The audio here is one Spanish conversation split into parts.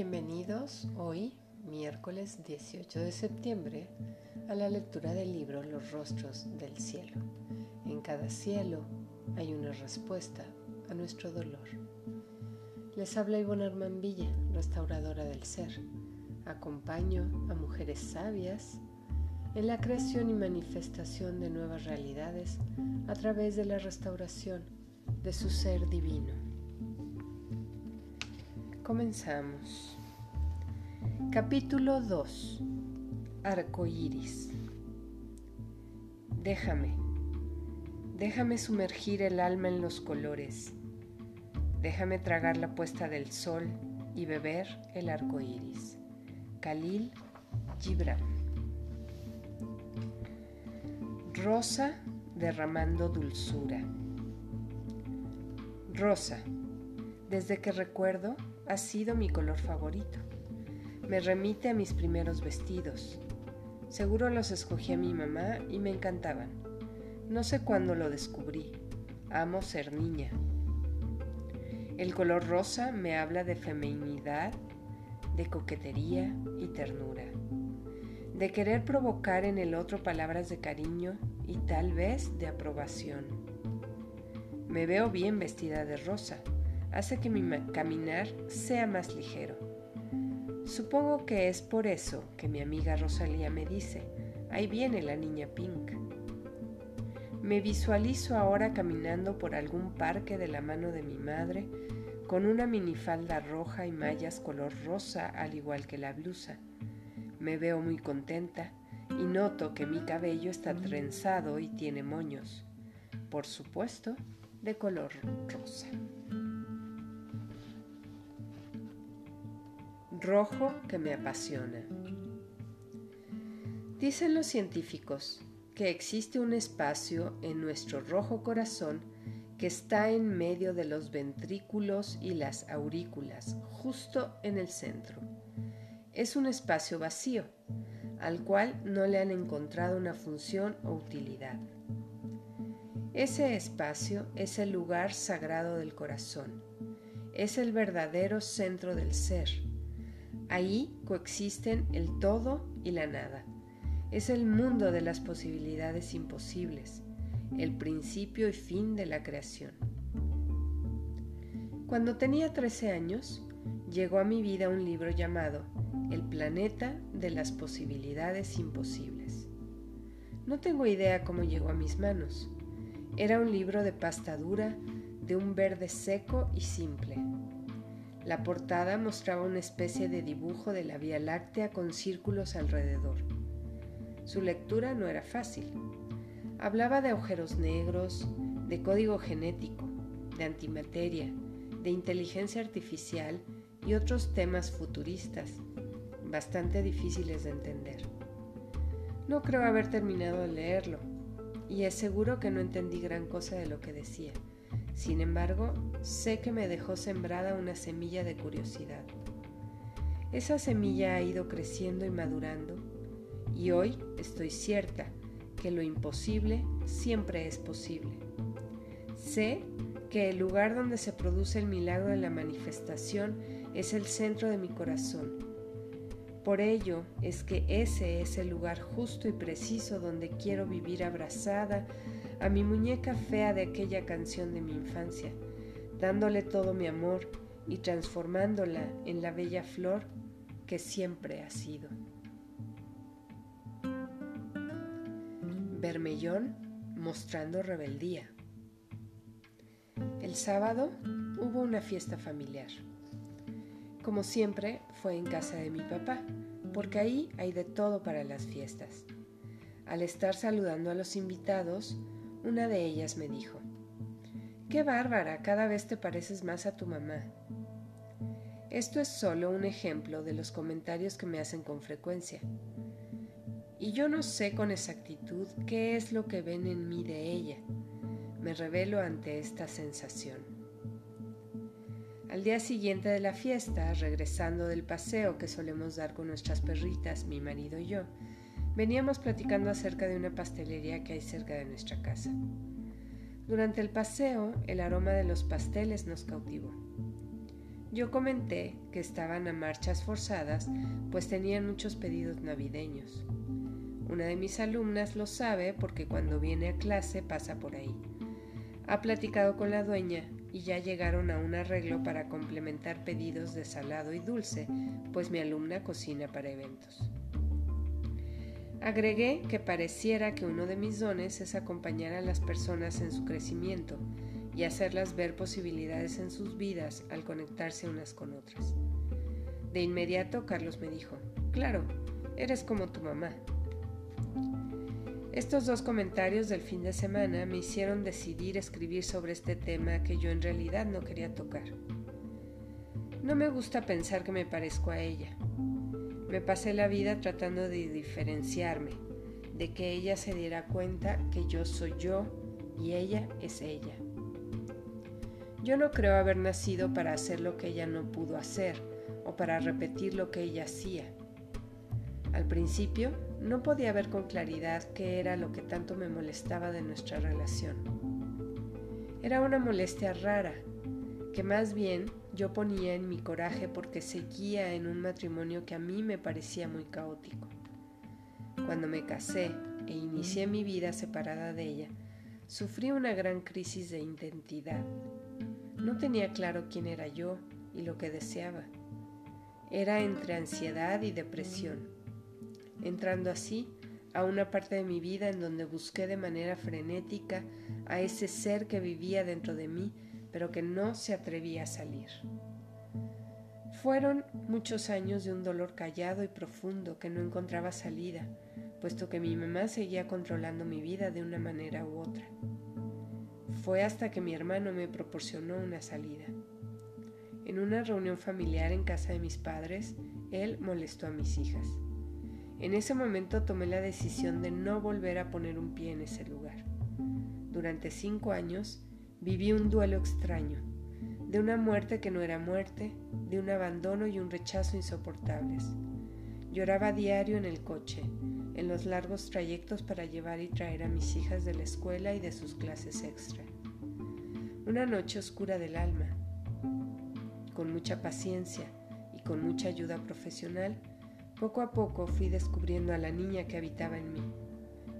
Bienvenidos hoy, miércoles 18 de septiembre, a la lectura del libro Los rostros del cielo. En cada cielo hay una respuesta a nuestro dolor. Les habla Ivonne Armand restauradora del ser. Acompaño a mujeres sabias en la creación y manifestación de nuevas realidades a través de la restauración de su ser divino. Comenzamos. Capítulo 2. Arcoíris. Déjame. Déjame sumergir el alma en los colores. Déjame tragar la puesta del sol y beber el arco iris. Khalil Gibran. Rosa derramando dulzura. Rosa. Desde que recuerdo, ha sido mi color favorito. Me remite a mis primeros vestidos. Seguro los escogí a mi mamá y me encantaban. No sé cuándo lo descubrí. Amo ser niña. El color rosa me habla de feminidad, de coquetería y ternura. De querer provocar en el otro palabras de cariño y tal vez de aprobación. Me veo bien vestida de rosa hace que mi caminar sea más ligero. Supongo que es por eso que mi amiga Rosalía me dice, ahí viene la niña Pink. Me visualizo ahora caminando por algún parque de la mano de mi madre con una minifalda roja y mallas color rosa al igual que la blusa. Me veo muy contenta y noto que mi cabello está trenzado y tiene moños. Por supuesto, de color rosa. Rojo que me apasiona. Dicen los científicos que existe un espacio en nuestro rojo corazón que está en medio de los ventrículos y las aurículas, justo en el centro. Es un espacio vacío, al cual no le han encontrado una función o utilidad. Ese espacio es el lugar sagrado del corazón, es el verdadero centro del ser, Ahí coexisten el todo y la nada. Es el mundo de las posibilidades imposibles, el principio y fin de la creación. Cuando tenía 13 años, llegó a mi vida un libro llamado El planeta de las posibilidades imposibles. No tengo idea cómo llegó a mis manos. Era un libro de pasta dura, de un verde seco y simple la portada mostraba una especie de dibujo de la Vía Láctea con círculos alrededor. Su lectura no era fácil. Hablaba de agujeros negros, de código genético, de antimateria, de inteligencia artificial y otros temas futuristas, bastante difíciles de entender. No creo haber terminado de leerlo, y es seguro que no entendí gran cosa de lo que decía. Sin embargo, sé que me dejó sembrada una semilla de curiosidad. Esa semilla ha ido creciendo y madurando y hoy estoy cierta que lo imposible siempre es posible. Sé que el lugar donde se produce el milagro de la manifestación es el centro de mi corazón. Por ello es que ese es el lugar justo y preciso donde quiero vivir abrazada a mi muñeca fea de aquella canción de mi infancia, dándole todo mi amor y transformándola en la bella flor que siempre ha sido. Bermellón mostrando rebeldía. El sábado hubo una fiesta familiar. Como siempre, fue en casa de mi papá, porque ahí hay de todo para las fiestas. Al estar saludando a los invitados, una de ellas me dijo, Qué bárbara, cada vez te pareces más a tu mamá. Esto es solo un ejemplo de los comentarios que me hacen con frecuencia. Y yo no sé con exactitud qué es lo que ven en mí de ella. Me revelo ante esta sensación. Al día siguiente de la fiesta, regresando del paseo que solemos dar con nuestras perritas, mi marido y yo, Veníamos platicando acerca de una pastelería que hay cerca de nuestra casa. Durante el paseo, el aroma de los pasteles nos cautivó. Yo comenté que estaban a marchas forzadas, pues tenían muchos pedidos navideños. Una de mis alumnas lo sabe porque cuando viene a clase pasa por ahí. Ha platicado con la dueña y ya llegaron a un arreglo para complementar pedidos de salado y dulce, pues mi alumna cocina para eventos. Agregué que pareciera que uno de mis dones es acompañar a las personas en su crecimiento y hacerlas ver posibilidades en sus vidas al conectarse unas con otras. De inmediato Carlos me dijo, claro, eres como tu mamá. Estos dos comentarios del fin de semana me hicieron decidir escribir sobre este tema que yo en realidad no quería tocar. No me gusta pensar que me parezco a ella. Me pasé la vida tratando de diferenciarme, de que ella se diera cuenta que yo soy yo y ella es ella. Yo no creo haber nacido para hacer lo que ella no pudo hacer o para repetir lo que ella hacía. Al principio no podía ver con claridad qué era lo que tanto me molestaba de nuestra relación. Era una molestia rara, que más bien yo ponía en mi coraje porque seguía en un matrimonio que a mí me parecía muy caótico. Cuando me casé e inicié mi vida separada de ella, sufrí una gran crisis de identidad no tenía claro quién era yo y lo que deseaba. Era entre ansiedad y depresión, entrando así a una parte de mi vida en donde busqué de manera frenética a ese ser que vivía dentro de mí, pero que no se atrevía a salir. Fueron muchos años de un dolor callado y profundo que no encontraba salida, puesto que mi mamá seguía controlando mi vida de una manera u otra. Fue hasta que mi hermano me proporcionó una salida. En una reunión familiar en casa de mis padres, él molestó a mis hijas. En ese momento tomé la decisión de no volver a poner un pie en ese lugar. Durante cinco años viví un duelo extraño, de una muerte que no era muerte, de un abandono y un rechazo insoportables. Lloraba diario en el coche, en los largos trayectos para llevar y traer a mis hijas de la escuela y de sus clases extra. Una noche oscura del alma. Con mucha paciencia y con mucha ayuda profesional, poco a poco fui descubriendo a la niña que habitaba en mí.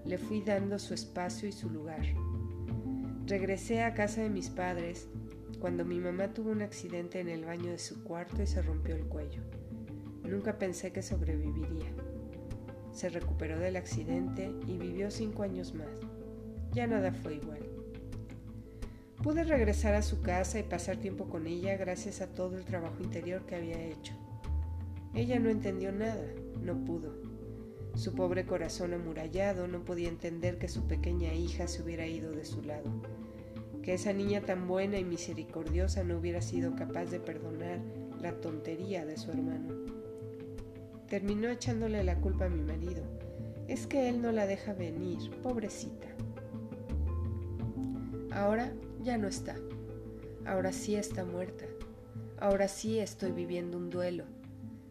Le fui dando su espacio y su lugar. Regresé a casa de mis padres cuando mi mamá tuvo un accidente en el baño de su cuarto y se rompió el cuello. Nunca pensé que sobreviviría. Se recuperó del accidente y vivió cinco años más. Ya nada fue igual. Pude regresar a su casa y pasar tiempo con ella gracias a todo el trabajo interior que había hecho. Ella no entendió nada, no pudo. Su pobre corazón amurallado no podía entender que su pequeña hija se hubiera ido de su lado, que esa niña tan buena y misericordiosa no hubiera sido capaz de perdonar la tontería de su hermano terminó echándole la culpa a mi marido. Es que él no la deja venir, pobrecita. Ahora ya no está. Ahora sí está muerta. Ahora sí estoy viviendo un duelo,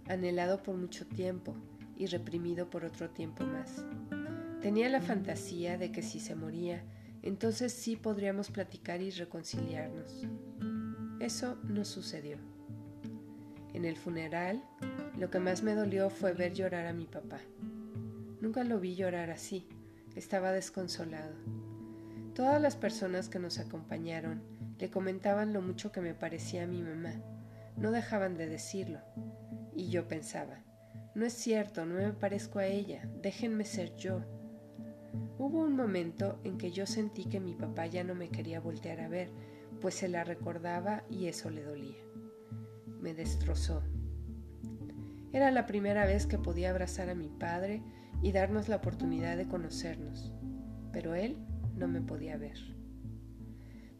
anhelado por mucho tiempo y reprimido por otro tiempo más. Tenía la fantasía de que si se moría, entonces sí podríamos platicar y reconciliarnos. Eso no sucedió. En el funeral, lo que más me dolió fue ver llorar a mi papá. Nunca lo vi llorar así, estaba desconsolado. Todas las personas que nos acompañaron le comentaban lo mucho que me parecía a mi mamá, no dejaban de decirlo. Y yo pensaba, no es cierto, no me parezco a ella, déjenme ser yo. Hubo un momento en que yo sentí que mi papá ya no me quería voltear a ver, pues se la recordaba y eso le dolía. Me destrozó, era la primera vez que podía abrazar a mi padre y darnos la oportunidad de conocernos, pero él no me podía ver.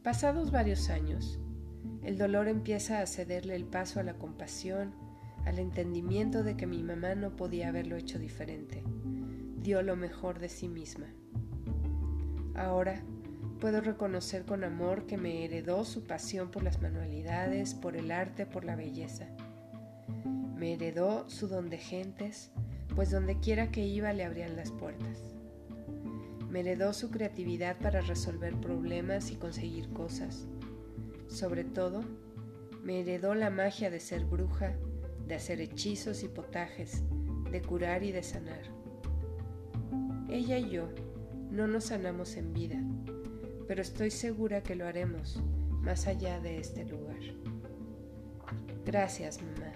Pasados varios años, el dolor empieza a cederle el paso a la compasión, al entendimiento de que mi mamá no podía haberlo hecho diferente. Dio lo mejor de sí misma. Ahora puedo reconocer con amor que me heredó su pasión por las manualidades, por el arte, por la belleza me heredó su don de gentes, pues donde quiera que iba le abrían las puertas. Me heredó su creatividad para resolver problemas y conseguir cosas. Sobre todo, Me heredó la magia de ser bruja, de hacer hechizos y potajes, de curar y de sanar. Ella y yo no nos sanamos en vida, pero estoy segura que lo haremos más allá de este lugar. Gracias, mamá.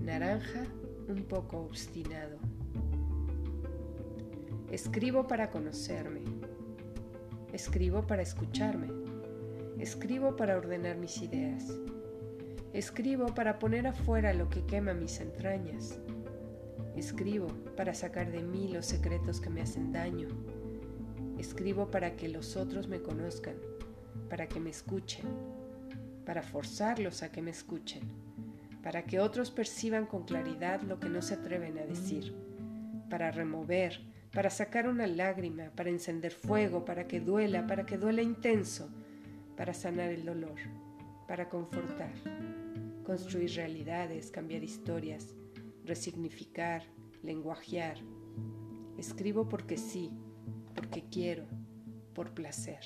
Naranja un poco obstinado. Escribo para conocerme. Escribo para escucharme. Escribo para ordenar mis ideas. Escribo para poner afuera lo que quema mis entrañas. Escribo para sacar de mí los secretos que me hacen daño. Escribo para que los otros me conozcan, para que me escuchen, para forzarlos a que me escuchen, para que otros perciban con claridad lo que no se atreven a decir, para remover, para sacar una lágrima, para encender fuego, para que duela, para que duela intenso, para sanar el dolor, para confortar, construir realidades, cambiar historias, resignificar, lenguajear. Escribo porque sí, porque quiero, por placer.